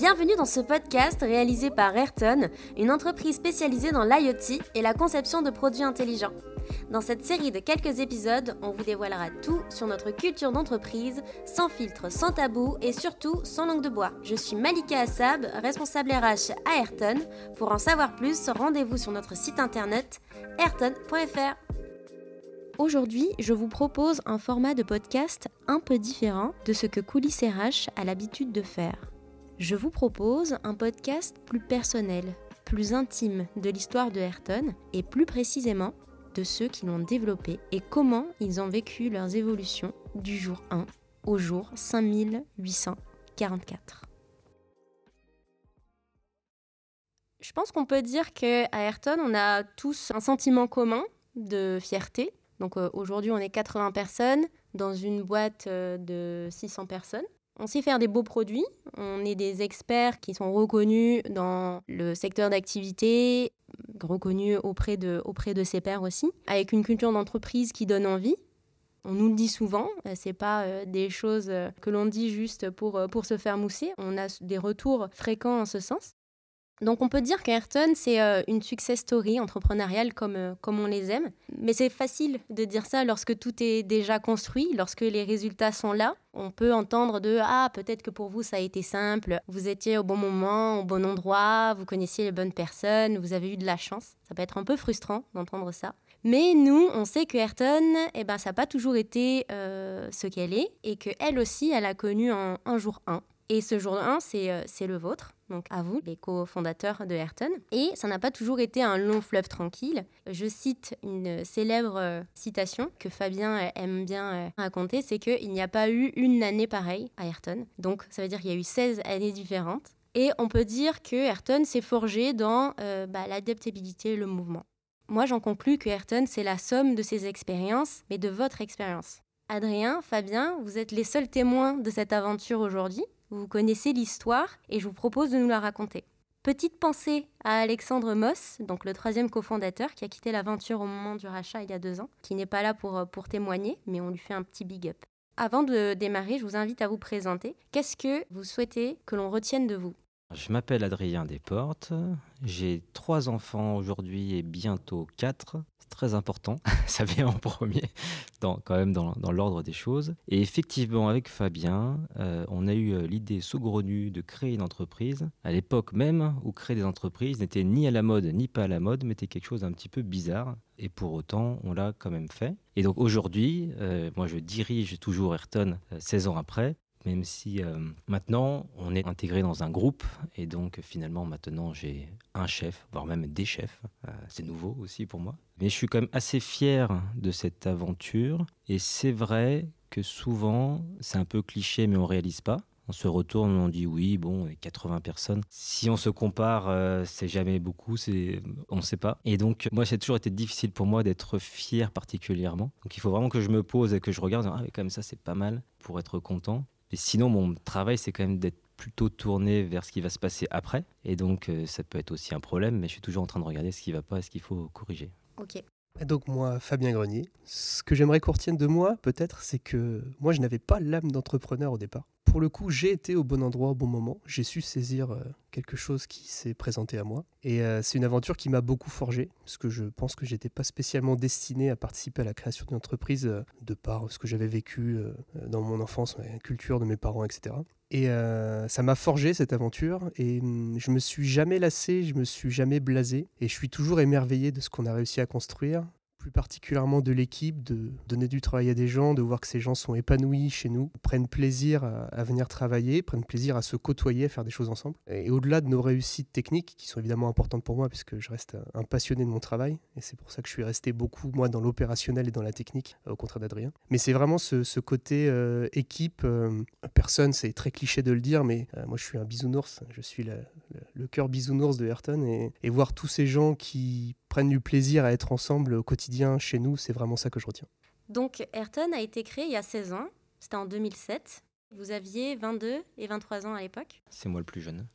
Bienvenue dans ce podcast réalisé par Ayrton, une entreprise spécialisée dans l'IoT et la conception de produits intelligents. Dans cette série de quelques épisodes, on vous dévoilera tout sur notre culture d'entreprise, sans filtre, sans tabou et surtout sans langue de bois. Je suis Malika Assab, responsable RH à Ayrton. Pour en savoir plus, rendez-vous sur notre site internet ayrton.fr. Aujourd'hui, je vous propose un format de podcast un peu différent de ce que Coulisses RH a l'habitude de faire. Je vous propose un podcast plus personnel, plus intime de l'histoire de Ayrton et plus précisément de ceux qui l'ont développé et comment ils ont vécu leurs évolutions du jour 1 au jour 5844. Je pense qu'on peut dire qu'à Ayrton, on a tous un sentiment commun de fierté. Donc euh, aujourd'hui, on est 80 personnes dans une boîte euh, de 600 personnes. On sait faire des beaux produits, on est des experts qui sont reconnus dans le secteur d'activité, reconnus auprès de, auprès de ses pairs aussi, avec une culture d'entreprise qui donne envie. On nous le dit souvent, euh, c'est pas euh, des choses euh, que l'on dit juste pour, pour se faire mousser. On a des retours fréquents en ce sens. Donc on peut dire qu'Ayrton, c'est euh, une success story entrepreneuriale comme, euh, comme on les aime. Mais c'est facile de dire ça lorsque tout est déjà construit, lorsque les résultats sont là. On peut entendre de ⁇ Ah, peut-être que pour vous ça a été simple, vous étiez au bon moment, au bon endroit, vous connaissiez les bonnes personnes, vous avez eu de la chance ⁇ Ça peut être un peu frustrant d'entendre ça. Mais nous, on sait que Ayrton, eh ben, ça n'a pas toujours été euh, ce qu'elle est et qu'elle aussi, elle a connu un, un jour 1. Et ce jour 1, c'est le vôtre donc à vous, les cofondateurs de Ayrton. Et ça n'a pas toujours été un long fleuve tranquille. Je cite une célèbre euh, citation que Fabien euh, aime bien euh, raconter, c'est qu'il n'y a pas eu une année pareille à Ayrton. Donc ça veut dire qu'il y a eu 16 années différentes. Et on peut dire que Ayrton s'est forgé dans bah, l'adaptabilité et le mouvement. Moi, j'en conclus que Ayrton, c'est la somme de ses expériences, mais de votre expérience. Adrien, Fabien, vous êtes les seuls témoins de cette aventure aujourd'hui. Vous connaissez l'histoire et je vous propose de nous la raconter. Petite pensée à Alexandre Moss, donc le troisième cofondateur qui a quitté l'aventure au moment du rachat il y a deux ans, qui n'est pas là pour, pour témoigner, mais on lui fait un petit big up. Avant de démarrer, je vous invite à vous présenter. Qu'est-ce que vous souhaitez que l'on retienne de vous? Je m'appelle Adrien Desportes, j'ai trois enfants aujourd'hui et bientôt quatre très important. ça vient en premier, dans, quand même dans, l'ordre des choses. Et effectivement, avec Fabien, euh, on a eu euh, l'idée saugrenue de créer une entreprise, à l'époque même où créer des entreprises n'était ni à la mode ni pas à la mode, mais était quelque chose d'un petit peu bizarre. Et pour autant, on l'a quand même fait. Et donc aujourd'hui, euh, moi je dirige toujours Ayrton 16 ans après même si euh, maintenant on est intégré dans un groupe et donc finalement maintenant j'ai un chef, voire même des chefs. Euh, c'est nouveau aussi pour moi. Mais je suis quand même assez fier de cette aventure et c'est vrai que souvent c'est un peu cliché mais on réalise pas. On se retourne, on dit oui, bon, 80 personnes. Si on se compare, euh, c'est jamais beaucoup, c'est, on ne sait pas. Et donc, moi, c'est toujours été difficile pour moi d'être fier particulièrement. Donc, il faut vraiment que je me pose et que je regarde, ah, mais comme ça, c'est pas mal pour être content. Mais sinon, mon travail, c'est quand même d'être plutôt tourné vers ce qui va se passer après. Et donc, euh, ça peut être aussi un problème, mais je suis toujours en train de regarder ce qui va pas et ce qu'il faut corriger. Ok. donc moi, Fabien Grenier, ce que j'aimerais qu'on retienne de moi, peut-être, c'est que moi, je n'avais pas l'âme d'entrepreneur au départ pour le coup, j'ai été au bon endroit au bon moment. J'ai su saisir euh, quelque chose qui s'est présenté à moi. Et euh, c'est une aventure qui m'a beaucoup forgé, parce que je pense que j'étais pas spécialement destiné à participer à la création d'une entreprise euh, de par ce que j'avais vécu dans mon enfance, la culture de mes parents, etc. Et ça m'a forgé cette aventure et hum, je me suis jamais lassé, je me suis jamais blasé et je suis toujours émerveillé de ce qu'on a réussi à construire plus particulièrement de l'équipe, de donner du travail à des gens, de voir que ces gens sont épanouis chez nous, prennent plaisir à, venir travailler, prennent plaisir à se côtoyer, à faire des choses ensemble. Et, au-delà de nos réussites techniques, qui sont évidemment importantes pour moi, puisque je reste un passionné de mon travail, et c'est pour ça que je suis resté beaucoup, moi, dans l'opérationnel et dans la technique, au contraire d'Adrien. Mais c'est vraiment ce, côté euh, équipe, euh, personne, c'est très cliché de le dire, mais euh, moi je suis un bisounours, je suis le, cœur bisounours de Ayrton, et voir tous ces gens qui prennent du plaisir à être ensemble au quotidien chez nous, c'est vraiment ça que je retiens. Donc Ayrton a été créé il y a 16 ans, c'était en 2007. Vous aviez 22 et 23 ans à l'époque C'est moi le plus jeune.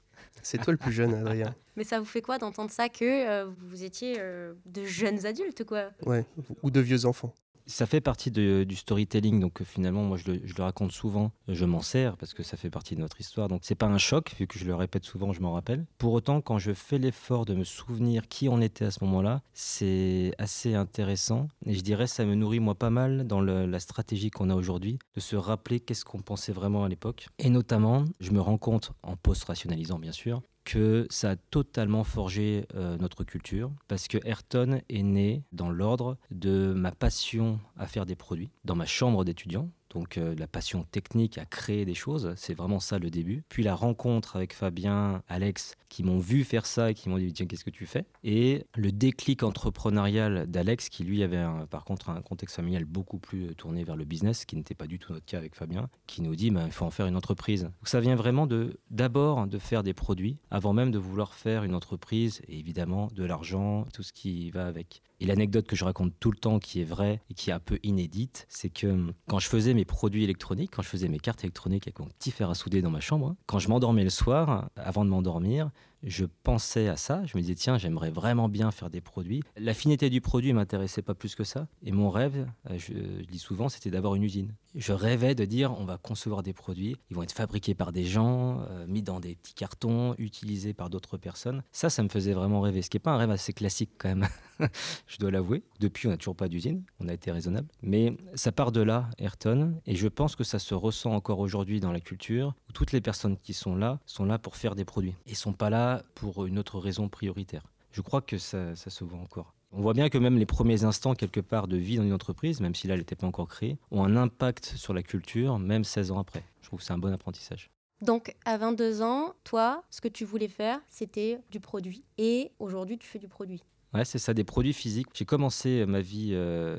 C'est toi le plus jeune, Adrien. Mais ça vous fait quoi d'entendre ça que euh, vous étiez euh, de jeunes adultes, quoi? Ouais, ou de vieux enfants. Ça fait partie du storytelling, donc euh, finalement, moi je le, raconte souvent, je m'en sers parce que ça fait partie de notre histoire. Donc c'est pas un choc, vu que je le répète souvent, je m'en rappelle. Pour autant, quand je fais l'effort de me souvenir qui on était à ce moment-là, c'est assez intéressant. Et je dirais, ça me nourrit moi pas mal dans la stratégie qu'on a aujourd'hui, de se rappeler qu'est-ce qu'on pensait vraiment à l'époque. Et notamment, je me rends compte, en post-rationalisant bien sûr, que ça a totalement forgé euh, notre culture, parce que Ayrton est né dans l'ordre de ma passion à faire des produits, dans ma chambre d'étudiant, donc euh, la passion technique à créer des choses, c'est vraiment ça le début. Puis la rencontre avec Fabien, Alex, qui m'ont vu faire ça et qui m'ont dit tiens qu'est-ce que tu fais? Et le déclic entrepreneurial d'Alex, qui lui avait par contre un contexte familial beaucoup plus euh, tourné vers le business, qui n'était pas du tout notre cas avec Fabien, qui nous dit ben, il faut en faire une entreprise. Donc ça vient vraiment de d'abord de faire des produits avant même de vouloir faire une entreprise et évidemment de l'argent, tout ce qui va avec. Et l'anecdote que je raconte tout le temps, qui est vraie et qui est un peu inédite, c'est que hum, quand je faisais mes produits électroniques, quand je faisais mes cartes électroniques avec mon petit fer à souder dans ma chambre, quand je m'endormais le soir, avant de m'endormir, je pensais à ça. Je me disais, tiens, j'aimerais vraiment bien faire des produits. La finalité du produit ne m'intéressait pas plus que ça. Et mon rêve, euh, je, dis souvent, c'était d'avoir une usine. Je rêvais de dire, on va concevoir des produits, ils vont être fabriqués par des gens, euh, mis dans des petits cartons, utilisés par d'autres personnes. Ça, ça me faisait vraiment rêver. Ce qui n'est pas un rêve assez classique quand même, je dois l'avouer. Depuis, on n'a toujours pas d'usine, on a été raisonnable. Mais ça part de là, Ayrton, et je pense que ça se ressent encore aujourd'hui dans la culture, où toutes les personnes qui sont là sont là pour faire des produits. Ils sont pas là pour une autre raison prioritaire. Je crois que ça, se voit encore. On voit bien que même les premiers instants, quelque part, de vie dans une entreprise, même si là, elle n'était pas encore créée, ont un impact sur la culture, même 16 ans après. Je trouve que c'est un bon apprentissage. Donc, à 22 ans, toi, ce que tu voulais faire, c'était du produit. Et aujourd'hui, tu fais du produit. C'est ça, des produits physiques. J'ai commencé euh, ma vie. Euh,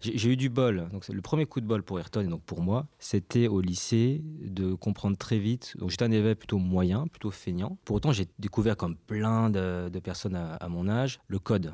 j'ai eu du bol. Donc, le premier coup de bol pour Ayrton et donc pour moi, c'était au lycée de comprendre très vite. Donc, j'étais un élève plutôt moyen, plutôt feignant. Pour autant, j'ai découvert, comme plein de, personnes à, mon âge, le code.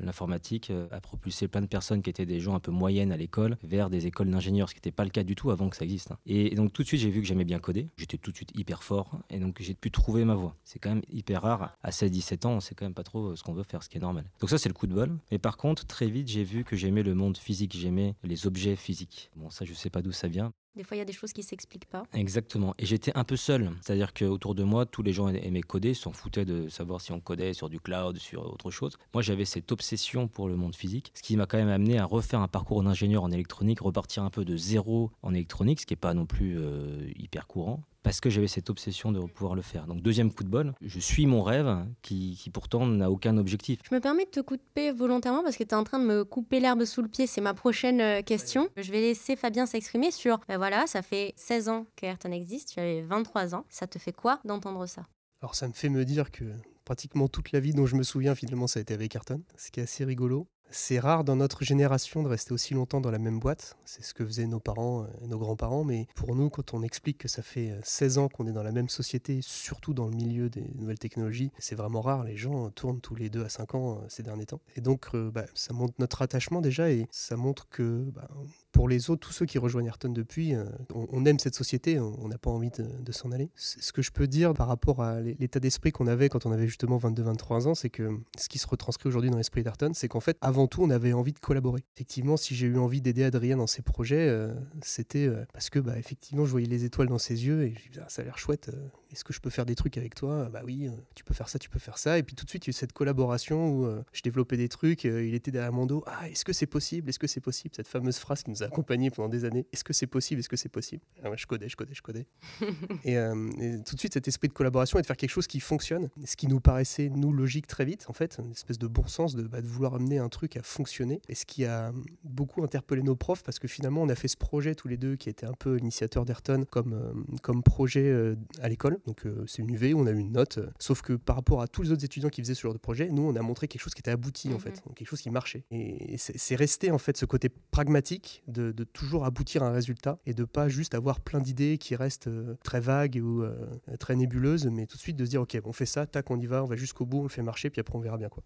L'informatique euh, a propulsé plein de personnes qui étaient des gens un peu moyennes à l'école vers des écoles d'ingénieurs, ce qui n'était pas le cas du tout avant que ça existe. Hein. Et, donc, tout de suite, j'ai vu que j'aimais bien coder. J'étais tout de suite hyper fort. Et donc, j'ai pu trouver ma voie. C'est quand même hyper rare. À 16-17 ans, on sait quand même pas trop ce qu'on veut faire, ce qui est normal. Donc ça, c'est le coup de bol. Mais par contre, très vite, j'ai vu que j'aimais le monde physique, j'aimais les objets physiques. Bon, ça, je sais pas d'où ça vient. Des fois, il y a des choses qui s'expliquent pas. Exactement. Et j'étais un peu seul. C'est-à-dire qu'autour de moi, tous les gens aimaient coder, s'en foutaient de savoir si on codait sur du cloud, sur autre chose. Moi, j'avais cette obsession pour le monde physique, ce qui m'a quand même amené à refaire un parcours d'ingénieur en électronique, repartir un peu de zéro en électronique, ce qui n'est pas non plus euh, hyper courant parce que j'avais cette obsession de pouvoir le faire. Donc deuxième coup de bol, je suis mon rêve qui, pourtant n'a aucun objectif. Je me permets de te couper volontairement parce que tu es en train de me couper l'herbe sous le pied, c'est ma prochaine euh, question. Je vais laisser Fabien s'exprimer sur, ben voilà, ça fait 16 ans qu'Ayrton existe, tu avais 23 ans, ça te fait quoi d'entendre ça? Alors ça me fait me dire que pratiquement toute la vie dont je me souviens finalement ça a été avec Ayrton, ce qui est assez rigolo. C'est rare dans notre génération de rester aussi longtemps dans la même boîte. C'est ce que faisaient nos parents et nos grands-parents. Mais pour nous, quand on explique que ça fait 16 ans qu'on est dans la même société, surtout dans le milieu des nouvelles technologies, c'est vraiment rare. Les gens tournent tous les 2 à 5 ans euh, ces derniers temps. Et donc, euh, bah, ça montre notre attachement déjà et ça montre que bah, pour les autres, tous ceux qui rejoignent Ayrton depuis, euh, on, aime cette société, on n'a pas envie de, s'en aller. Ce que je peux dire par rapport à l'état d'esprit qu'on avait quand on avait justement 22-23 ans, c'est que ce qui se retranscrit aujourd'hui dans l'esprit d'Ayrton, c'est qu'en fait, avant tout, on avait envie de collaborer. Effectivement, si j'ai eu envie d'aider Adrien dans ses projets, euh, c'était euh, parce que, bah, effectivement, je voyais les étoiles dans ses yeux et je disais, ah, ça a l'air chouette, est-ce que je peux faire des trucs avec toi? Bah oui, tu peux faire ça, tu peux faire ça. Et puis tout de suite, il y a eu cette collaboration où je développais des trucs, il était derrière mon dos, ah, est-ce que c'est possible? Est-ce que c'est possible Cette fameuse phrase qui nous a accompagné pendant des années. Est-ce que c'est possible? Est-ce que c'est possible ah Je codais, je codais, je codais. Euh, et, tout de suite, cet esprit de collaboration et de faire quelque chose qui fonctionne, ce qui nous paraissait, nous, logique très vite, en fait, une espèce de bon sens de, bah, de vouloir amener un truc à fonctionner. Et ce qui a beaucoup interpellé nos profs, parce que finalement, on a fait ce projet tous les deux, qui était un peu l'initiateur d'Ayrton comme, euh, comme projet euh, à l'école. Donc, c'est une UV, on a eu une note. sauf que par rapport à tous les autres étudiants qui faisaient ce genre de projet, nous, on a montré quelque chose qui était abouti, en mhm. fait, quelque chose qui marchait. Et, c'est resté, en fait, ce côté pragmatique de, de toujours aboutir à un résultat et de pas juste avoir plein d'idées qui restent euh, très vagues ou euh, très nébuleuses, mais tout de suite de se dire ok, on fait ça, tac, on y va, on va jusqu'au bout, on le fait marcher, puis après on verra bien quoi.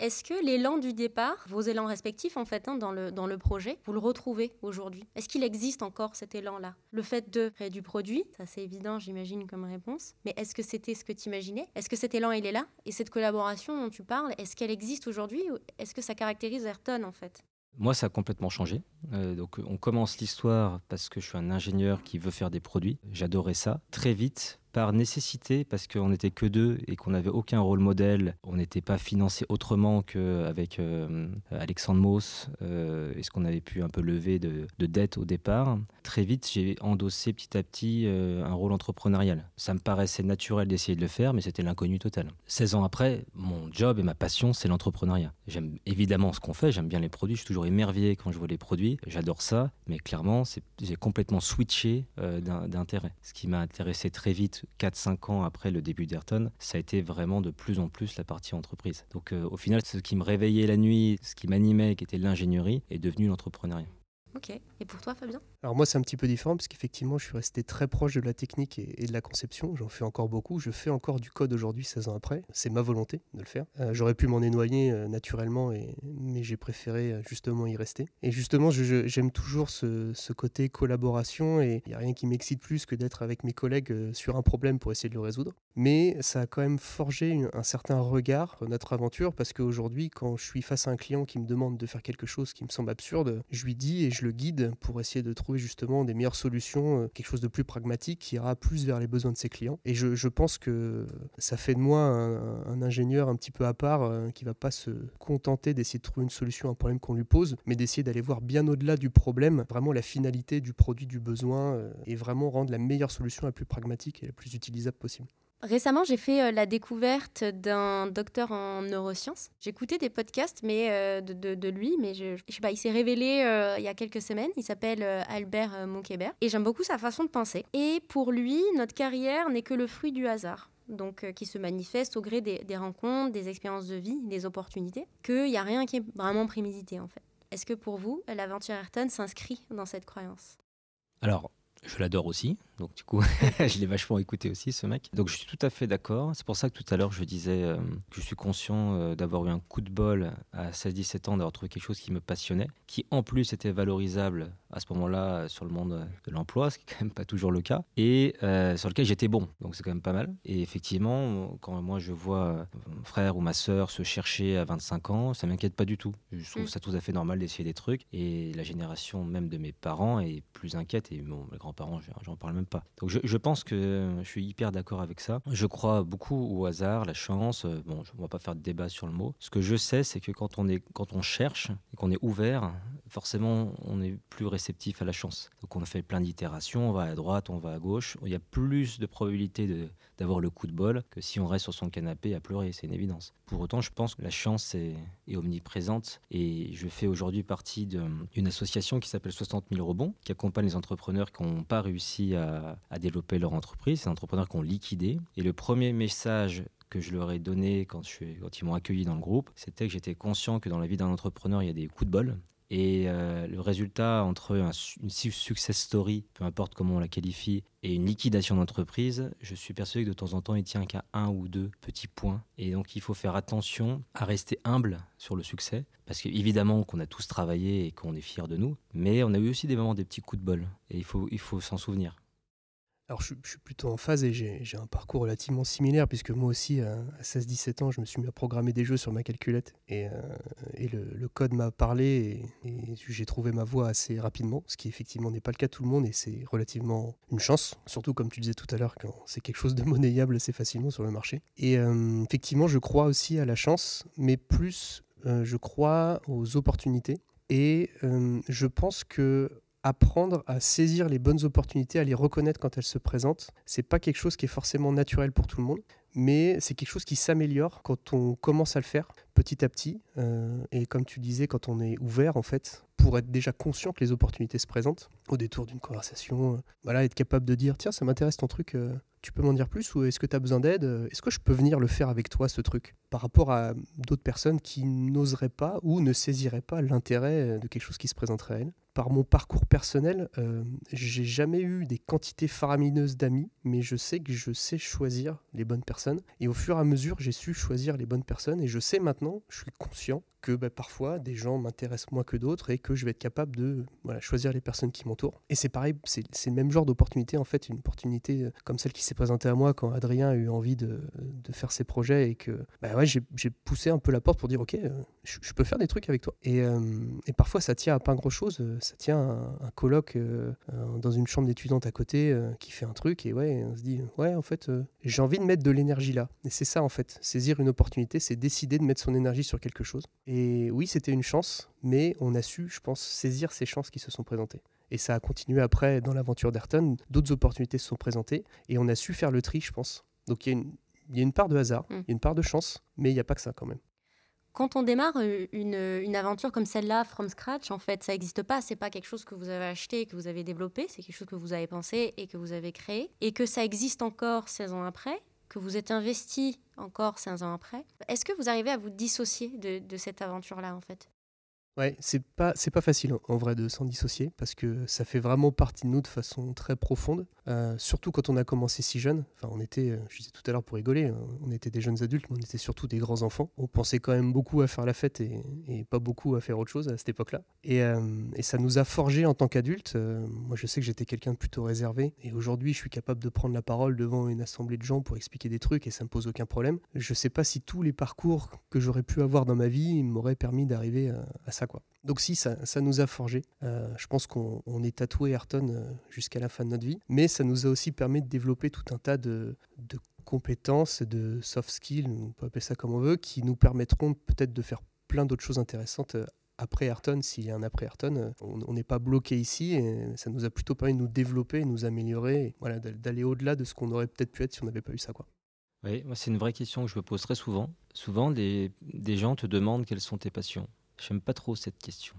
Est-ce que l'élan du départ, vos élans respectifs en fait hein, dans, le, dans le projet, vous le retrouvez aujourd'hui? Est-ce qu'il existe encore cet élan-là? Le fait de créer du produit, ça c'est évident j'imagine comme réponse, mais est-ce que c'était ce que tu imaginais? Est-ce que cet élan il est là? Et cette collaboration dont tu parles, est-ce qu'elle existe aujourd'hui ou est-ce que ça caractérise Ayrton en fait? Moi, ça a complètement changé. Euh, donc, on commence l'histoire parce que je suis un ingénieur qui veut faire des produits. J'adorais ça. Très vite, par nécessité, parce qu'on n'était que deux et qu'on n'avait aucun rôle modèle. On n'était pas financé autrement qu'avec euh, Alexandre Mauss euh, et ce qu'on avait pu un peu lever de, de dette au départ. Très vite, j'ai endossé petit à petit euh, un rôle entrepreneurial. Ça me paraissait naturel d'essayer de le faire, mais c'était l'inconnu total. 16 ans après, mon job et ma passion, c'est l'entrepreneuriat. J'aime évidemment ce qu'on fait, j'aime bien les produits, je suis toujours émerveillé quand je vois les produits, j'adore ça, mais clairement, j'ai complètement switché d'intérêt. Ce qui m'a intéressé très vite 4-5 ans après le début d'Ayrton, ça a été vraiment de plus en plus la partie entreprise. Donc euh, au final, ce qui me réveillait la nuit, ce qui m'animait, qui était l'ingénierie, est devenu l'entrepreneuriat. Ok. Et pour toi, Fabien? Alors moi, c'est un petit peu différent parce qu'effectivement, je suis resté très proche de la technique et, de la conception. J'en fais encore beaucoup. Je fais encore du code aujourd'hui, 16 ans après. C'est ma volonté de le faire. Euh, j'aurais pu m'en éloigner euh, naturellement, mais j'ai préféré euh, justement y rester. Et justement, j'aime toujours ce, côté collaboration et il n'y a rien qui m'excite plus que d'être avec mes collègues sur un problème pour essayer de le résoudre. Mais ça a quand même forgé un certain regard notre aventure parce qu'aujourd'hui, quand je suis face à un client qui me demande de faire quelque chose qui me semble absurde, je lui dis et je le guide pour essayer de trouver justement des meilleures solutions, euh, quelque chose de plus pragmatique qui ira plus vers les besoins de ses clients. Et je, pense que ça fait de moi un, ingénieur un petit peu à part euh, qui va pas se contenter d'essayer de trouver une solution à un problème qu'on lui pose, mais d'essayer d'aller voir bien au-delà du problème, vraiment la finalité du produit, du besoin, euh, et vraiment rendre la meilleure solution la plus pragmatique et la plus utilisable possible. Récemment, j'ai fait euh, la découverte d'un docteur en neurosciences. J'écoutais des podcasts mais, euh, de, lui, mais je, je sais pas, il s'est révélé euh, il y a quelques semaines. Il s'appelle Albert Monkébert et j'aime beaucoup sa façon de penser. Et pour lui, notre carrière n'est que le fruit du hasard. Donc, qui se manifeste au gré des, des rencontres, des expériences de vie, des opportunités, qu'il n'y a rien qui est vraiment prémédité en fait. Est-ce que pour vous, l'aventure Ayrton s'inscrit dans cette croyance? Alors, je l'adore aussi. Donc du coup, je l'ai vachement écouté aussi, ce mec. Donc je suis tout à fait d'accord. C'est pour ça que tout à l'heure, je disais euh, que je suis conscient euh, d'avoir eu un coup de bol à 16-17 ans, d'avoir trouvé quelque chose qui me passionnait, qui en plus était valorisable à ce moment-là sur le monde de l'emploi, ce qui n'est quand même pas toujours le cas, et euh, sur lequel j'étais bon. Donc c'est quand même pas mal. Et effectivement, quand moi je vois mon frère ou ma sœur se chercher à 25 ans, ça m'inquiète pas du tout. Je trouve mm. ça tout à fait normal d'essayer des trucs. Et la génération même de mes parents est plus inquiète. Et bon, mes grands-parents, j'en parle même pas. Donc je, pense que je suis hyper d'accord avec ça. Je crois beaucoup au hasard, la chance. Euh, bon, on va pas faire de débat sur le mot. Ce que je sais, c'est que quand on, est, quand on cherche et qu'on est ouvert, forcément, on est plus réceptif à la chance. Donc on fait plein d'itérations, on va à droite, on va à gauche. Il y a plus de probabilité d'avoir le coup de bol que si on reste sur son canapé à pleurer, c'est une évidence. Pour autant, je pense que la chance est, omniprésente et je fais aujourd'hui partie d'une association qui s'appelle 60 000 rebonds, qui accompagne les entrepreneurs qui n'ont pas réussi à, à développer leur entreprise, ces entrepreneurs qui ont liquidé. Et le premier message que je leur ai donné quand, je quand ils m'ont accueilli dans le groupe, c'était que j'étais conscient que dans la vie d'un entrepreneur, il y a des coups de bol. Et euh, le résultat entre une success story, peu importe comment on la qualifie, et une liquidation d'entreprise, je suis persuadé que de temps en temps, il tient qu'à un ou deux petits points. Et donc, il faut faire attention à rester humble sur le succès, parce qu'évidemment qu'on a tous travaillé et qu'on est fiers de nous, mais on a eu aussi des moments des petits coups de bol, et il faut, il faut s'en souvenir. Alors je, suis plutôt en phase et j'ai un parcours relativement similaire puisque moi aussi à 16-17 ans je me suis mis à programmer des jeux sur ma calculette. Et, euh, le, code m'a parlé et, j'ai trouvé ma voie assez rapidement, ce qui effectivement n'est pas le cas de tout le monde et c'est relativement une chance, surtout comme tu disais tout à l'heure quand c'est quelque chose de monnayable assez facilement sur le marché. Et euh, effectivement je crois aussi à la chance mais plus euh, je crois aux opportunités. Et je pense que apprendre à saisir les bonnes opportunités, à les reconnaître quand elles se présentent. C'est pas quelque chose qui est forcément naturel pour tout le monde, mais c'est quelque chose qui s'améliore quand on commence à le faire petit à petit. Euh, et comme tu disais, quand on est ouvert, en fait, pour être déjà conscient que les opportunités se présentent au détour d'une conversation, euh, voilà, être capable de dire tiens, ça m'intéresse ton truc, euh, tu peux m'en dire plus ou est-ce que tu as besoin d'aide Est-ce que je peux venir le faire avec toi, ce truc Par rapport à d'autres personnes qui n'oseraient pas ou ne saisiraient pas l'intérêt de quelque chose qui se présenterait à elles par mon parcours personnel, euh, j'ai jamais eu des quantités faramineuses d'amis, mais je sais que je sais choisir les bonnes personnes. Et au fur et à mesure, j'ai su choisir les bonnes personnes. Et je sais maintenant, je suis conscient que bah, parfois des gens m'intéressent moins que d'autres et que je vais être capable de choisir les personnes qui m'entourent. Et c'est pareil, c'est le même genre d'opportunité, en fait, une opportunité euh, comme celle qui s'est présenté à moi quand Adrien a eu envie de, faire ses projets et que bah ouais, j'ai poussé un peu la porte pour dire ok, euh, je, peux faire des trucs avec toi. Et, euh, parfois ça tient à pas grand chose, ça tient à un, colloque dans une chambre d'étudiante à côté qui fait un truc et ouais, on se dit ouais en fait j'ai envie de mettre de l'énergie là. Et c'est ça en fait, saisir une opportunité, c'est décider de mettre son énergie sur quelque chose. Et oui, c'était une chance, mais on a su, je pense, saisir ces chances qui se sont présentées. Et ça a continué après dans l'aventure d'Ayrton. D'autres opportunités se sont présentées et on a su faire le tri, je pense. Donc il y, a une part de hasard, mm. il y a une part de chance, mais il n'y a pas que ça quand même. Quand on démarre euh, une, aventure comme celle-là, from scratch, en fait, ça n'existe pas. C'est pas quelque chose que vous avez acheté, que vous avez développé. C'est quelque chose que vous avez pensé et que vous avez créé. Et que ça existe encore 16 ans après, que vous êtes investi encore 16 ans après. Est-ce que vous arrivez à vous dissocier de, de cette aventure-là, en fait? Ouais, c'est pas, c'est pas facile en vrai de s'en dissocier parce que ça fait vraiment partie de nous de façon très profonde. Euh, surtout quand on a commencé si jeune. Enfin, on était, euh, je disais tout à l'heure pour rigoler, hein, on était des jeunes adultes, mais on était surtout des grands enfants. On pensait quand même beaucoup à faire la fête et, pas beaucoup à faire autre chose à cette époque-là. Et, euh, ça nous a forgé en tant qu'adultes. moi, je sais que j'étais quelqu'un de plutôt réservé et aujourd'hui, je suis capable de prendre la parole devant une assemblée de gens pour expliquer des trucs et ça me pose aucun problème. Je sais pas si tous les parcours que j'aurais pu avoir dans ma vie m'auraient permis d'arriver à, ça, quoi. Donc si, ça, ça nous a forgé. je pense qu'on est tatoué Ayrton jusqu'à la fin de notre vie, mais ça nous a aussi permis de développer tout un tas de, compétences, de soft skills, on peut appeler ça comme on veut, qui nous permettront peut-être de faire plein d'autres choses intéressantes euh, après Ayrton, s'il y a un après Ayrton, euh, on n'est pas bloqué ici et ça nous a plutôt permis de nous développer, de nous améliorer, voilà, d'aller au-delà de ce qu'on aurait peut-être pu être si on n'avait pas eu ça. Quoi. Oui, moi c'est une vraie question que je me pose très souvent. Souvent, des, des gens te demandent quelles sont tes passions. J'aime pas trop cette question.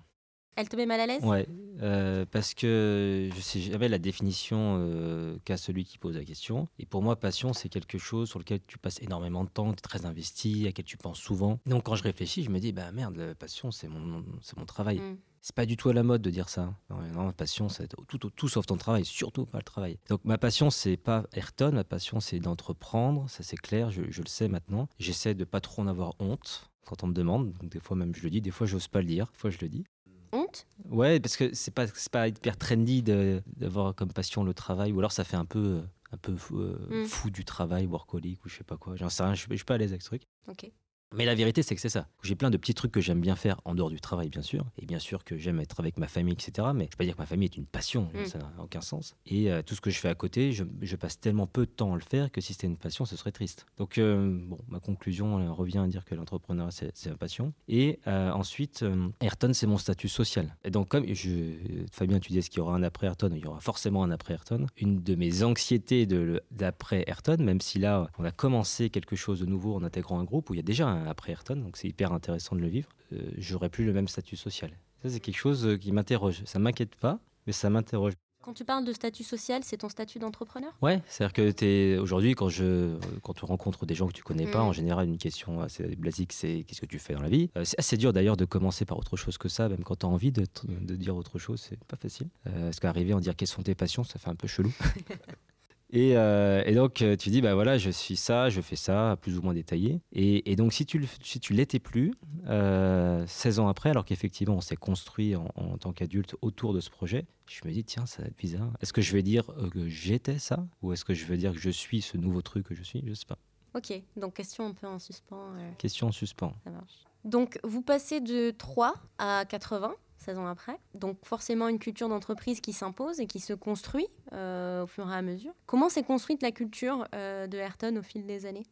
Elle te met mal à l'aise? Ouais, euh, parce que je sais jamais la définition euh, qu'a celui qui pose la question. Et pour moi, passion, c'est quelque chose sur lequel tu passes énormément de temps, tu es très investi, à laquelle tu penses souvent. Donc quand je réfléchis, je me dis, bah merde, la passion, c'est mon, c'est mon travail. Mm. C'est pas du tout à la mode de dire ça. Non, passion, c'est tout, tout, sauf ton travail, surtout pas le travail. Donc ma passion, c'est pas Ayrton, ma passion, c'est d'entreprendre, ça c'est clair, je, je, le sais maintenant. J'essaie de pas trop en avoir honte quand on me demande. Donc des fois même je le dis, des fois j'ose pas le dire, des fois je le dis honte? Ouais, parce que c'est pas, pas hyper trendy d'avoir comme passion le travail, ou alors ça fait un peu, un peu euh, mm. fou du travail, workaholic, ou je sais pas quoi. J'en sais rien, je, suis pas à l'aise avec ce truc. Ok. Mais la vérité, c'est que c'est ça. J'ai plein de petits trucs que j'aime bien faire en dehors du travail, bien sûr. Et bien sûr que j'aime être avec ma famille, etc. Mais je ne peux pas dire que ma famille est une passion. Mm. Ça n'a aucun sens. Et euh, tout ce que je fais à côté, je, passe tellement peu de temps à le faire que si c'était une passion, ce serait triste. Donc, euh, bon, ma conclusion euh, revient à dire que l'entrepreneuriat, c'est ma passion. Et ensuite, Ayrton, c'est mon statut social. Et donc, comme je, Fabien, tu disais qu'il y aura un après Ayrton, il y aura forcément un après Ayrton. Une de mes anxiétés d'après Ayrton, même si là, on a commencé quelque chose de nouveau en intégrant un groupe où il y a déjà un après Ayrton, donc c'est hyper intéressant de le vivre, euh, j'aurais plus le même statut social. Ça, c'est quelque chose euh, qui m'interroge. Ça m'inquiète pas, mais ça m'interroge. Quand tu parles de statut social, c'est ton statut d'entrepreneur? Ouais, c'est-à-dire que es, aujourd'hui, quand, je, quand tu rencontres des gens que tu connais pas, mm. en général, une question assez basique, c'est qu'est-ce que tu fais dans la vie? Euh, C'est assez dur d'ailleurs de commencer par autre chose que ça, même quand tu as envie de, de, dire autre chose, c'est pas facile. parce qu'arriver en dire quelles sont tes passions, ça fait un peu chelou. Euh, et, donc, euh, tu dis, bah voilà, je suis ça, je fais ça, plus ou moins détaillé. Et, donc, si tu, si tu l'étais plus, 16 euh, ans après, alors qu'effectivement, on s'est construit en, tant qu'adulte autour de ce projet, je me dis, tiens, ça va être bizarre. Est-ce que je vais dire que j'étais ça? Ou est-ce que je veux dire que je suis ce nouveau truc que je suis? Je sais pas. Ok, donc question un peu en suspens. Question en suspens. Ça marche. Donc, vous passez de 3 à 80 16 ans après. Donc forcément une culture d'entreprise qui s'impose et qui se construit euh, au fur et à mesure. Comment s'est construite la culture euh, de Ayrton au fil des années?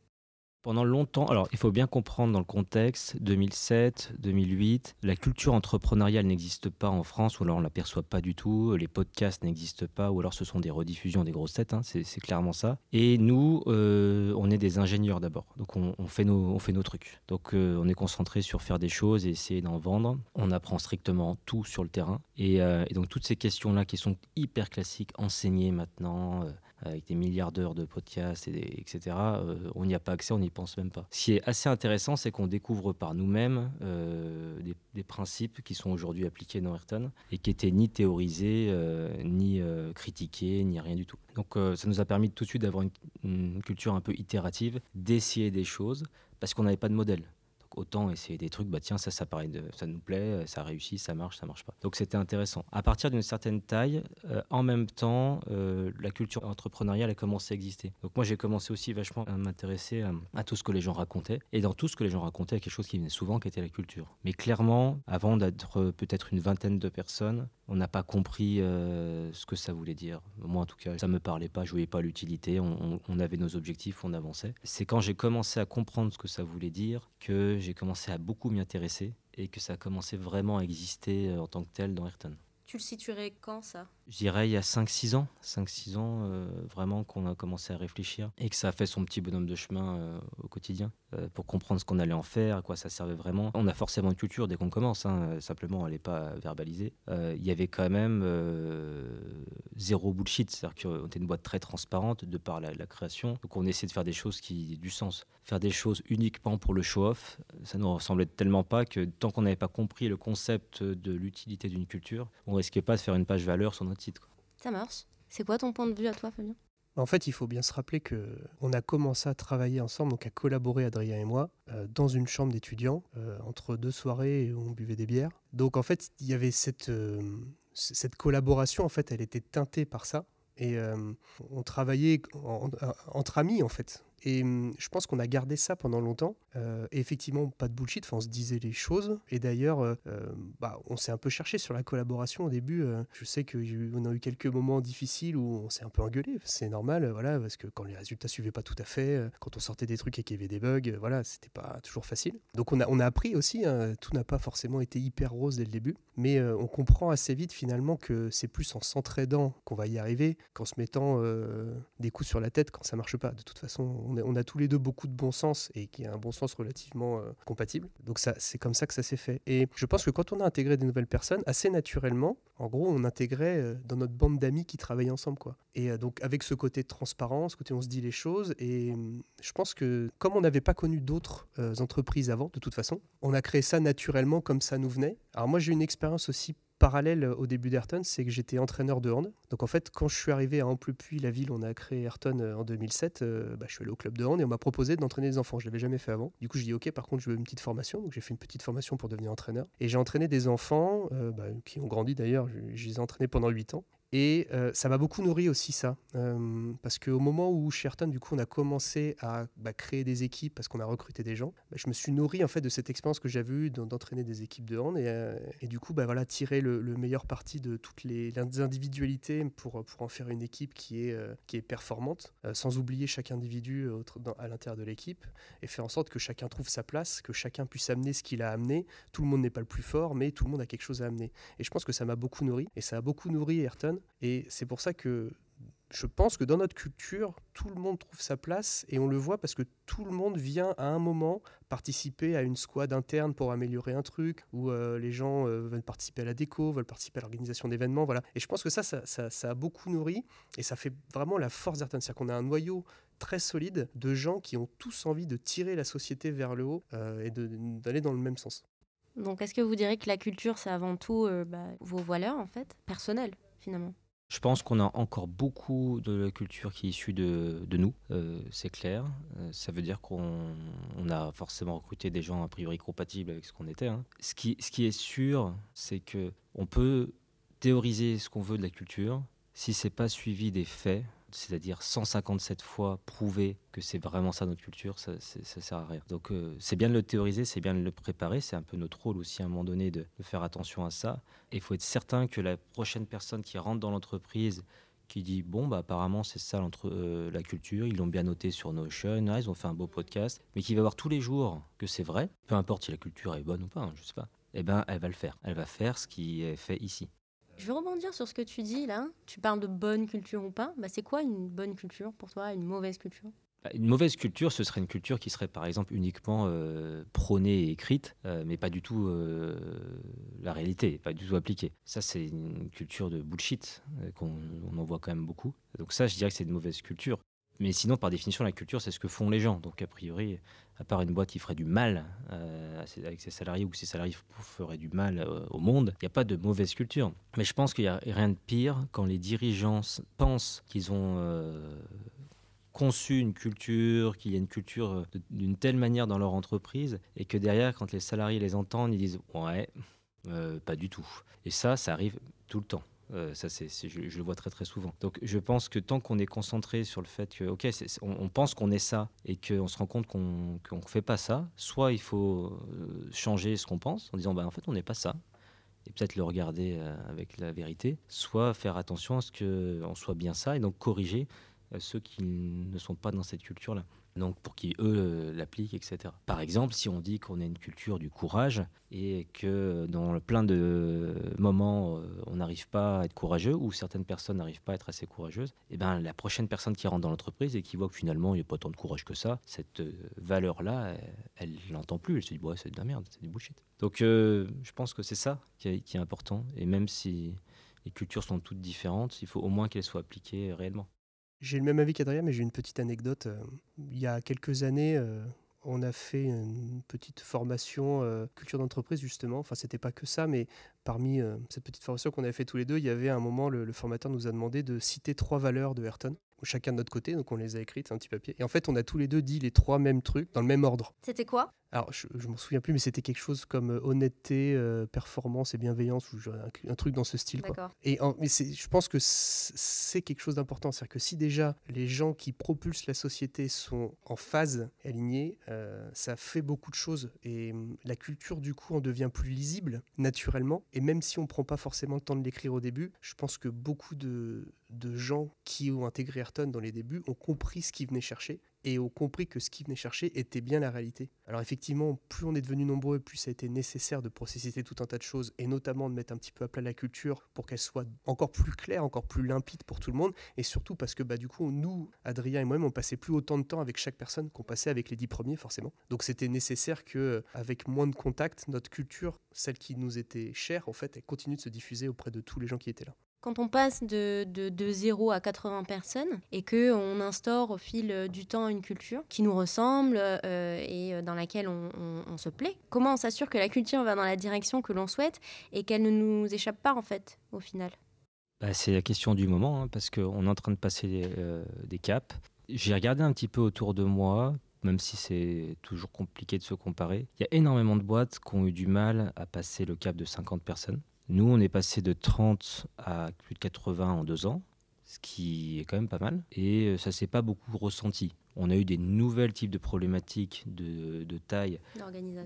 Pendant longtemps, alors il faut bien comprendre dans le contexte, 2007, 2008, la culture entrepreneuriale n'existe pas en France, ou alors on ne l'aperçoit pas du tout, les podcasts n'existent pas, ou alors ce sont des rediffusions des grosses têtes, hein, c'est clairement ça. Et nous, euh, on est des ingénieurs d'abord, donc on, fait nos, trucs. Donc euh, on est concentré sur faire des choses et essayer d'en vendre. On apprend strictement tout sur le terrain. Et, euh, et donc toutes ces questions-là qui sont hyper classiques, enseignées maintenant, avec des milliards d'heures de podcasts, et etc., euh, on n'y a pas accès, on n'y pense même pas. Ce qui est assez intéressant, c'est qu'on découvre par nous-mêmes euh, des, principes qui sont aujourd'hui appliqués dans Ayrton et qui étaient ni théorisés, euh, ni critiqués, ni rien du tout. Donc ça nous a permis tout de suite d'avoir une, culture un peu itérative, d'essayer des choses, parce qu'on n'avait pas de modèle autant essayer des trucs, bah tiens, ça, ça, paraît de, ça nous plaît, ça réussit, ça marche, ça marche pas. Donc c'était intéressant. À partir d'une certaine taille, en même temps, la culture entrepreneuriale a commencé à exister. Donc moi, j'ai commencé aussi vachement à m'intéresser à, tout ce que les gens racontaient. Et dans tout ce que les gens racontaient, il y a quelque chose qui venait souvent, qui était la culture. Mais clairement, avant d'être peut-être une vingtaine de personnes, on n'a pas compris euh, ce que ça voulait dire. Moi, en tout cas, ça me parlait pas, je voyais pas l'utilité. On, on, avait nos objectifs, on avançait. C'est quand j'ai commencé à comprendre ce que ça voulait dire que j'ai commencé à beaucoup m'y intéresser et que ça a commencé vraiment à exister euh, en tant que tel dans Ayrton. Tu le situerais quand ça? Je dirais il y a 5-6 ans, 5-6 ans euh, vraiment qu'on a commencé à réfléchir et que ça a fait son petit bonhomme de chemin euh, au quotidien euh, pour comprendre ce qu'on allait en faire, à quoi ça servait vraiment. On a forcément une culture dès qu'on commence, hein, simplement elle n'est pas verbalisée. Il y avait quand même zéro bullshit, c'est-à-dire qu'on était une boîte très transparente de par la, création, donc on essayait de faire des choses qui aient du sens. Faire des choses uniquement pour le show-off, ça nous ressemblait tellement pas que tant qu'on n'avait pas compris le concept de l'utilité d'une culture, on risquait pas de faire une page valeur sur notre site. Ça marche. C'est quoi ton point de vue à toi, Fabien? En fait, il faut bien se rappeler que on a commencé à travailler ensemble, donc à collaborer Adrien et moi, euh, dans une chambre d'étudiants euh, entre deux soirées où on buvait des bières. Donc en fait, il y avait cette euh, cette collaboration. En fait, elle était teintée par ça, et on travaillait entre amis en fait. Et hum, je pense qu'on a gardé ça pendant longtemps. Euh, et effectivement, pas de bullshit, on se disait les choses. Et d'ailleurs, euh, euh, bah, on s'est un peu cherché sur la collaboration au début. je sais qu'on a eu quelques moments difficiles où on s'est un peu engueulé. C'est normal, voilà, parce que quand les résultats suivaient pas tout à fait, quand on sortait des trucs et qu'il y avait des bugs, voilà, c'était pas toujours facile. Donc on a, on a appris aussi, hein, tout n'a pas forcément été hyper rose dès le début. Mais on comprend assez vite finalement que c'est plus en s'entraidant qu'on va y arriver qu'en se mettant des coups sur la tête quand ça marche pas. De toute façon, on a, tous les deux beaucoup de bon sens et qui a un bon sens relativement euh, compatible. Donc ça, c'est comme ça que ça s'est fait. Et je pense que quand on a intégré des nouvelles personnes, assez naturellement, en gros, on intégrait euh, dans notre bande d'amis qui travaillent ensemble, quoi. Et euh, donc avec ce côté de transparence, côté on se dit les choses. Et hum, je pense que comme on n'avait pas connu d'autres entreprises avant, de toute façon, on a créé ça naturellement comme ça nous venait. Alors moi, j'ai une expérience aussi parallèle au début d'Ayrton, c'est que j'étais entraîneur de hand. Donc en fait, quand je suis arrivé à Amplepuis, la ville on a créé Ayrton euh, en 2007, euh, bah, je suis allé au club de hand et on m'a proposé d'entraîner des enfants. Je l'avais jamais fait avant. Du coup, je dis ok. Par contre, je veux une petite formation. Donc j'ai fait une petite formation pour devenir entraîneur. Et j'ai entraîné des enfants euh, bah, qui ont grandi d'ailleurs. Je, je, les ai entraînés pendant 8 ans. Et euh, ça m'a beaucoup nourri aussi ça, euh, parce qu'au moment où Sherton, du coup, on a commencé à bah, créer des équipes, parce qu'on a recruté des gens, bah, je me suis nourri en fait de cette expérience que j'avais eue d'entraîner des équipes de hand, et, euh, et du coup, bah, voilà, tirer le, meilleur parti de toutes les, individualités pour, pour en faire une équipe qui est, qui est performante, sans oublier chaque individu à l'intérieur de l'équipe, et faire en sorte que chacun trouve sa place, que chacun puisse amener ce qu'il a amené. Tout le monde n'est pas le plus fort, mais tout le monde a quelque chose à amener. Et je pense que ça m'a beaucoup nourri, et ça a beaucoup nourri Ayrton. Et c'est pour ça que je pense que dans notre culture, tout le monde trouve sa place et on le voit parce que tout le monde vient à un moment participer à une squad interne pour améliorer un truc, ou euh, les gens euh, veulent participer à la déco, veulent participer à l'organisation d'événements, voilà. Et je pense que ça ça, ça, a beaucoup nourri et ça fait vraiment la force d'Ayrton. C'est-à-dire qu'on a un noyau très solide de gens qui ont tous envie de tirer la société vers le haut euh, et d'aller dans le même sens. Donc est-ce que vous direz que la culture, c'est avant tout bah, vos valeurs, en fait, personnelles, je pense qu'on a encore beaucoup de la culture qui est issue de, de nous, euh, c'est clair. Euh, ça veut dire qu'on a forcément recruté des gens a priori compatibles avec ce qu'on était. Hein. Ce, qui, ce qui est sûr, c'est que on peut théoriser ce qu'on veut de la culture. Si c'est pas suivi des faits, c'est-à-dire 157 fois prouver que c'est vraiment ça notre culture, ça, ça sert à rien. Donc euh, c'est bien de le théoriser, c'est bien de le préparer, c'est un peu notre rôle aussi à un moment donné de, faire attention à ça. Et il faut être certain que la prochaine personne qui rentre dans l'entreprise, qui dit bon bah apparemment c'est ça euh, la culture, ils l'ont bien noté sur Notion, ah, ils ont fait un beau podcast, mais qui va voir tous les jours que c'est vrai, peu importe si la culture est bonne ou pas, hein, je sais pas. Eh ben, elle va le faire. Elle va faire ce qui est fait ici. Je veux rebondir sur ce que tu dis là. Tu parles de bonne culture ou pas. Bah, c'est quoi une bonne culture pour toi, une mauvaise culture? Bah, une mauvaise culture, ce serait une culture qui serait par exemple uniquement euh, prônée et écrite, euh, mais pas du tout euh, la réalité, pas du tout appliquée. Ça, c'est une culture de bullshit qu'on en voit quand même beaucoup. Donc ça, je dirais que c'est une mauvaise culture. Mais sinon, par définition, la culture, c'est ce que font les gens. Donc, a priori, à part une boîte qui ferait du mal euh, avec ses salariés ou que ses salariés feraient du mal euh, au monde, il n'y a pas de mauvaise culture. Mais je pense qu'il n'y a rien de pire quand les dirigeants pensent qu'ils ont. Euh, conçu une culture, qu'il y a une culture d'une telle manière dans leur entreprise, et que derrière, quand les salariés les entendent, ils disent ouais, pas du tout. Et ça, ça arrive tout le temps. Euh, ça, c'est, je, le vois très très souvent. Donc, je pense que tant qu'on est concentré sur le fait que, ok, on, pense qu'on est ça et qu'on se rend compte qu'on ne fait pas ça, soit il faut changer ce qu'on pense en disant, bah, en fait, on n'est pas ça et peut-être le regarder avec la vérité, soit faire attention à ce qu'on soit bien ça et donc corriger ceux qui ne sont pas dans cette culture-là. Donc pour qu'ils, eux, l'appliquent, etc. Par exemple, si on dit qu'on a une culture du courage et que dans plein de moments, euh, on n'arrive pas à être courageux ou certaines personnes n'arrivent pas à être assez courageuses, et eh ben, la prochaine personne qui rentre dans l'entreprise et qui voit que finalement, il n'y a pas tant de courage que ça, cette euh, valeur-là, elle l'entend plus. Elle se dit, ouais, c'est de la merde, c'est du bullshit. Donc euh, je pense que c'est ça qui est important. Et même si les cultures sont toutes différentes, il faut au moins qu'elles soient appliquées réellement. J'ai le même avis qu'Adrien, mais j'ai une petite anecdote. Euh, il y a quelques années, euh, on a fait une petite formation euh, culture d'entreprise, justement. Enfin, c'était pas que ça, mais parmi cette petite formation qu'on avait fait tous les deux, il y avait un moment, le, le formateur nous a demandé de citer trois valeurs de Ayrton chacun de notre côté, donc on les a écrites, un petit papier. Et en fait, on a tous les deux dit les trois mêmes trucs dans le même ordre. C'était quoi? Alors, je, je m'en souviens plus, mais c'était quelque chose comme euh, honnêteté, euh, performance et bienveillance, ou un, truc dans ce style. Quoi. Et mais je pense que c'est quelque chose d'important. C'est-à-dire que si déjà les gens qui propulsent la société sont en phase, alignés, euh, ça fait beaucoup de choses. Et hum, la culture, du coup, en devient plus lisible, naturellement. Et même si on ne prend pas forcément le temps de l'écrire au début, je pense que beaucoup de, de gens qui ont intégré Ayrton dans les débuts ont compris ce qu'ils venaient chercher et ont compris que ce qu'ils venaient chercher était bien la réalité. Alors effectivement, plus on est devenu nombreux, plus ça a été nécessaire de processer tout un tas de choses, et notamment de mettre un petit peu à plat la culture pour qu'elle soit encore plus claire, encore plus limpide pour tout le monde, et surtout parce que bah, du coup, nous, Adrien et moi-même, on passait plus autant de temps avec chaque personne qu'on passait avec les dix premiers, forcément. Donc c'était nécessaire que, avec moins de contacts, notre culture, celle qui nous était chère, en fait, elle continue de se diffuser auprès de tous les gens qui étaient là. Quand on passe de, de, 0 à 80 personnes et qu'on instaure au fil euh, du temps une culture qui nous ressemble euh, et euh, dans laquelle on, se plaît, comment on s'assure que la culture va dans la direction que l'on souhaite et qu'elle ne nous échappe pas en fait au final? Bah, C'est la question du moment hein, parce qu'on est en train de passer des caps. J'ai regardé un petit peu autour de moi, même si c'est toujours compliqué de se comparer. Il y a énormément de boîtes qui ont eu du mal à passer le cap de 50 personnes. Nous, on est passé de 30 à plus de 80 en deux ans, ce qui est quand même pas mal. Et euh, ça s'est pas beaucoup ressenti. On a eu des nouvelles types de problématiques de, taille,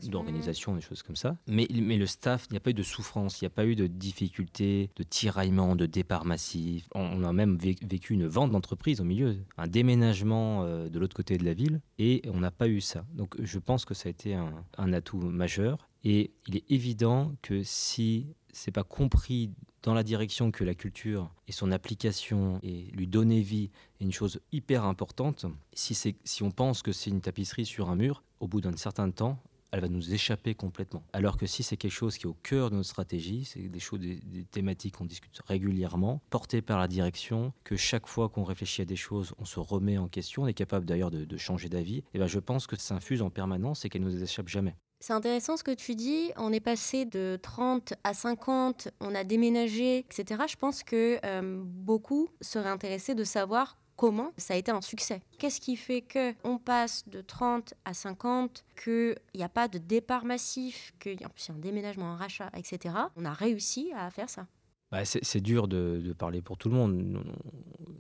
d'organisation, des choses comme ça. Mais, mais le staff, il n'y a pas eu de souffrance, il n'y a pas eu de difficultés, de tiraillement, de départ massif. On, a même vécu une vente d'entreprise au milieu, un déménagement euh, de l'autre côté de la ville, et on n'a pas eu ça. Donc je pense que ça a été un, un atout majeur. Et il est évident que si c'est pas compris dans la direction que la culture et son application et lui donner vie est une chose hyper importante, si, si on pense que c'est une tapisserie sur un mur, au bout d'un certain temps, elle va nous échapper complètement. Alors que si c'est quelque chose qui est au cœur de notre stratégie, c'est des choses, des, thématiques qu'on discute régulièrement, portées par la direction, que chaque fois qu'on réfléchit à des choses, on se remet en question, on est capable d'ailleurs de, changer d'avis, et ben je pense que ça infuse en permanence et qu'elle ne nous échappe jamais. C'est intéressant ce que tu dis. On est passé de 30 à 50, on a déménagé, etc. Je pense que euh, beaucoup seraient intéressés de savoir comment ça a été un succès. Qu'est-ce qui fait que on passe de 30 à 50, qu'il n'y a pas de départ massif, qu'il y a un déménagement, un rachat, etc. On a réussi à faire ça. Bah, c'est dur de, parler pour tout le monde.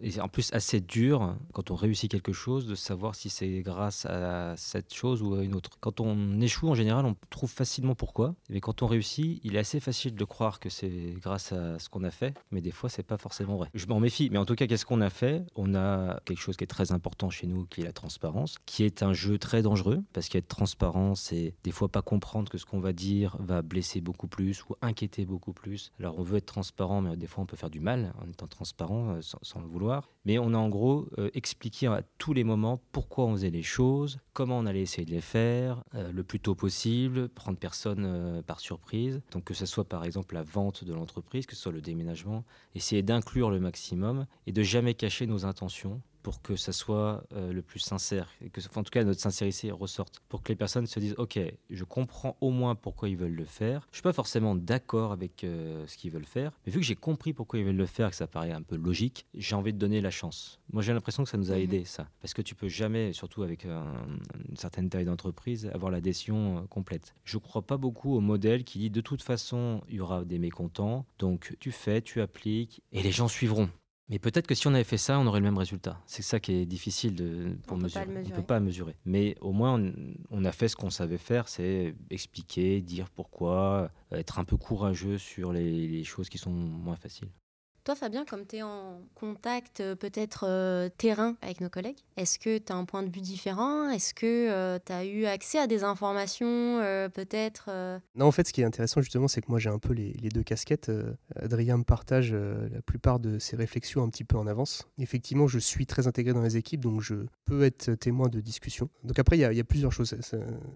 Et en plus, assez dur, quand on réussit quelque chose, de savoir si c'est grâce à cette chose ou à une autre. Quand on échoue, en général, on trouve facilement pourquoi. Mais quand on réussit, il est assez facile de croire que c'est grâce à ce qu'on a fait. Mais des fois, c'est pas forcément vrai. Je m'en méfie. Mais en tout cas, qu'est-ce qu'on a fait? On a quelque chose qui est très important chez nous, qui est la transparence, qui est un jeu très dangereux. Parce qu'être transparent, c'est des fois pas comprendre que ce qu'on va dire va blesser beaucoup plus ou inquiéter beaucoup plus. Alors, on veut être transparent mais des fois on peut faire du mal en étant transparent euh, sans, le vouloir. Mais on a en gros euh, expliqué à tous les moments pourquoi on faisait les choses, comment on allait essayer de les faire, euh, le plus tôt possible, prendre personne par surprise. Donc que ce soit par exemple la vente de l'entreprise, que ce soit le déménagement, essayer d'inclure le maximum et de jamais cacher nos intentions pour que ça soit euh, le plus sincère, et que, en tout cas notre sincérité ressorte, pour que les personnes se disent ok, je comprends au moins pourquoi ils veulent le faire. Je suis pas forcément d'accord avec euh, ce qu'ils veulent faire, mais vu que j'ai compris pourquoi ils veulent le faire, que ça paraît un peu logique, j'ai envie de donner la chance. Moi j'ai l'impression que ça nous a mhm. aidé ça, parce que tu peux jamais, surtout avec une certaine taille d'entreprise, avoir l'adhésion euh, complète. Je crois pas beaucoup au modèle qui dit de toute façon il y aura des mécontents, donc tu fais, tu appliques et les gens suivront. Mais peut-être que si on avait fait ça, on aurait le même résultat. C'est ça qui est difficile de, pour mesurer. On ne peut pas mesurer. Mais au moins, on, a fait ce qu'on savait faire, c'est expliquer, dire pourquoi, être un peu courageux sur les choses qui sont moins faciles. Toi, Fabien, comme tu es en contact euh, peut-être euh, terrain avec nos collègues, est-ce que tu as un point de vue différent? Est-ce que euh, tu as eu accès à des informations peut-être Non, en fait, ce qui est intéressant justement, c'est que moi j'ai un peu les, deux casquettes. Adrien me partage la plupart de ses réflexions un petit peu en avance. Effectivement, je suis très intégré dans les équipes, donc je peux être témoin de discussions. Donc après, il y, a plusieurs choses.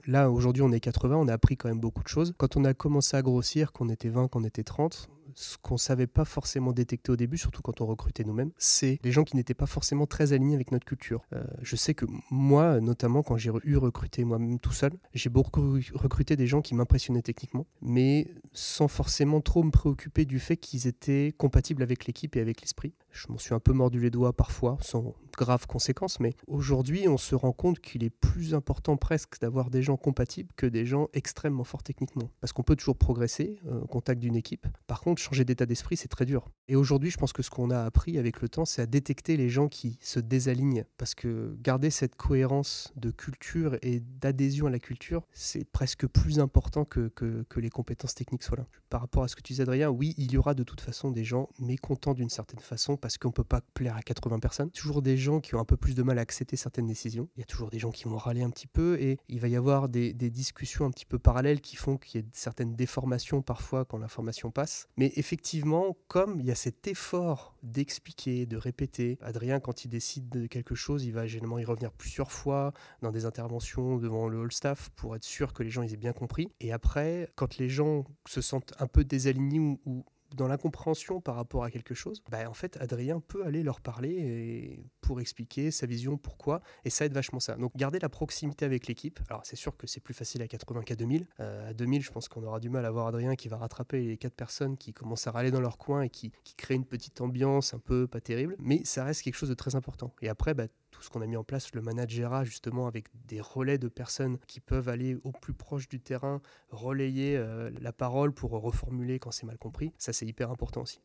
Là, aujourd'hui, on est 80, on a appris quand même beaucoup de choses. Quand on a commencé à grossir, qu'on était 20, qu'on était 30, ce qu'on savait pas forcément détecter au début, surtout quand on recrutait nous-mêmes, c'est les gens qui n'étaient pas forcément très alignés avec notre culture. Euh, je sais que moi, notamment quand j'ai eu recruté moi-même tout seul, j'ai beaucoup recruté des gens qui m'impressionnaient techniquement, mais sans forcément trop me préoccuper du fait qu'ils étaient compatibles avec l'équipe et avec l'esprit. Je m'en suis un peu mordu les doigts parfois, sans graves conséquences, mais aujourd'hui, on se rend compte qu'il est plus important presque d'avoir des gens compatibles que des gens extrêmement forts techniquement. Parce qu'on peut toujours progresser euh, au contact d'une équipe. Par contre, changer d'état d'esprit, c'est très dur. Et aujourd'hui, je pense que ce qu'on a appris avec le temps, c'est à détecter les gens qui se désalignent. Parce que garder cette cohérence de culture et d'adhésion à la culture, c'est presque plus important que, que, les compétences techniques soient là. Par rapport à ce que tu disais, Adrien, oui, il y aura de toute façon des gens mécontents d'une certaine façon parce qu'on ne peut pas plaire à 80 personnes. Toujours des gens qui ont un peu plus de mal à accepter certaines décisions. Il y a toujours des gens qui vont râler un petit peu et il va y avoir des, discussions un petit peu parallèles qui font qu'il y ait certaines déformations parfois quand l'information passe. Mais effectivement, comme il y a cet effort d'expliquer, de répéter, Adrien, quand il décide de quelque chose, il va généralement y revenir plusieurs fois dans des interventions devant le hall staff pour être sûr que les gens aient bien compris. Et après, quand les gens se sentent un peu désalignés ou dans l'incompréhension par rapport à quelque chose, bah, en fait, Adrien peut aller leur parler pour expliquer sa vision, pourquoi, et ça aide vachement ça. Donc, garder la proximité avec l'équipe. Alors, c'est sûr que c'est plus facile à 80 qu'à 2000. Euh, à 2000, je pense qu'on aura du mal à voir Adrien qui va rattraper les quatre personnes qui commencent à râler dans leur coin et qui, qui créent une petite ambiance un peu pas terrible, mais ça reste quelque chose de très important. Et après, bah, tout ce qu'on a mis en place, le managera justement avec des relais de personnes qui peuvent aller au plus proche du terrain, relayer euh, la parole pour reformuler quand c'est mal compris. Ça, c'est hyper important aussi.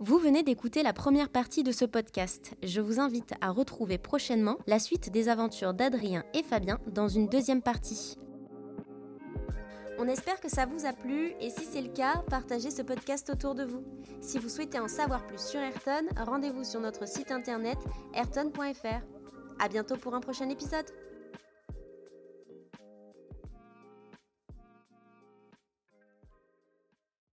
Vous venez d'écouter la première partie de ce podcast. Je vous invite à retrouver prochainement la suite des aventures d'Adrien et Fabien dans une deuxième partie. On espère que ça vous a plu et si c'est le cas, partagez ce podcast autour de vous. Si vous souhaitez en savoir plus sur Ayrton, rendez-vous sur notre site internet ayrton.fr. À bientôt pour un prochain épisode.